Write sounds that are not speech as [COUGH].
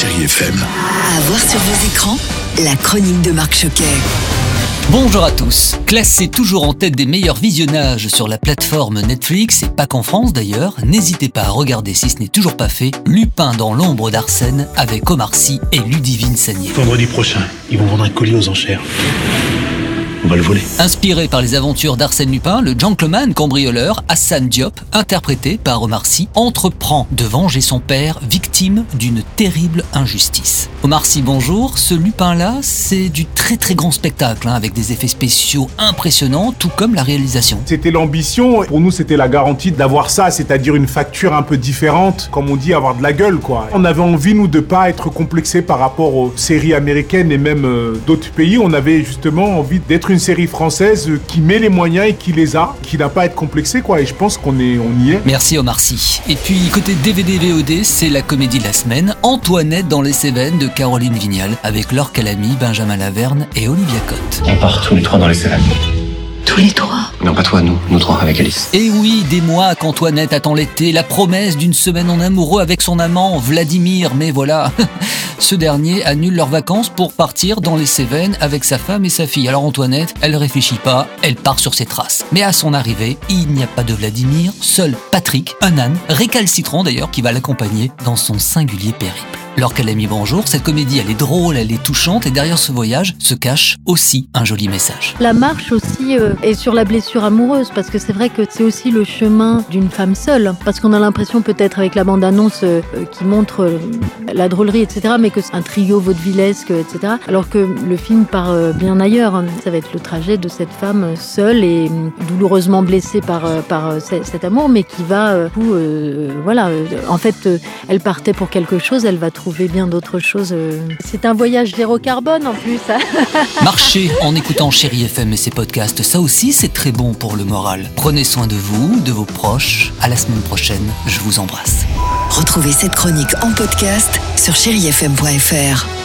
Chérie FM. À voir sur vos écrans, la chronique de Marc Choquet. Bonjour à tous. Classé toujours en tête des meilleurs visionnages sur la plateforme Netflix, et pas qu'en France d'ailleurs, n'hésitez pas à regarder si ce n'est toujours pas fait, Lupin dans l'ombre d'Arsène avec Omar Sy et Ludivine Sagné. Vendredi prochain, ils vont vendre un colis aux enchères. On va le voler. Inspiré par les aventures d'Arsène Lupin, le gentleman cambrioleur Hassan Diop, interprété par Omar Sy, entreprend de venger son père, victime d'une terrible injustice. Omar Sy, bonjour. Ce Lupin-là, c'est du très très grand spectacle, hein, avec des effets spéciaux impressionnants, tout comme la réalisation. C'était l'ambition. Pour nous, c'était la garantie d'avoir ça, c'est-à-dire une facture un peu différente, comme on dit, avoir de la gueule, quoi. On avait envie, nous, de pas être complexés par rapport aux séries américaines et même euh, d'autres pays. On avait justement envie d'être une série française qui met les moyens et qui les a, qui n'a pas à être complexée, quoi. Et je pense qu'on est, on y est. Merci Omar Sy. Et puis côté DVD VOD, c'est la comédie de la semaine, Antoinette dans les Cévennes de Caroline Vignal, avec Laure Calamy, Benjamin Laverne et Olivia Cotte. On part tous les trois dans les Cévennes. Tous les trois? Non, pas toi, nous, nous trois avec Alice. Et oui, des mois qu'Antoinette attend l'été, la promesse d'une semaine en amoureux avec son amant Vladimir, mais voilà, [LAUGHS] ce dernier annule leurs vacances pour partir dans les Cévennes avec sa femme et sa fille. Alors Antoinette, elle réfléchit pas, elle part sur ses traces. Mais à son arrivée, il n'y a pas de Vladimir, seul Patrick, un âne, récalcitrant d'ailleurs, qui va l'accompagner dans son singulier périple. Laure Calamy, bonjour. Cette comédie, elle est drôle, elle est touchante, et derrière ce voyage se cache aussi un joli message. La marche aussi euh, est sur la blessure amoureuse, parce que c'est vrai que c'est aussi le chemin d'une femme seule. Parce qu'on a l'impression peut-être avec la bande-annonce euh, euh, qui montre la drôlerie, etc., mais que c'est un trio vaudevillesque, etc. Alors que le film part bien ailleurs. hein. Ça va être le trajet de cette femme seule et hum, douloureusement blessée par, par ce- cet amour, mais qui va, voilà, en fait, elle partait pour quelque chose, elle va trouver bien d'autres choses. euh. C'est un voyage zéro carbone en plus. hein. [LAUGHS] Marchez en écoutant Chéri FM et ses podcasts, ça aussi c'est très bon pour le moral. Prenez soin de vous, de vos proches. À la semaine prochaine, je vous embrasse. Retrouvez cette chronique en podcast sur chérifm.fr.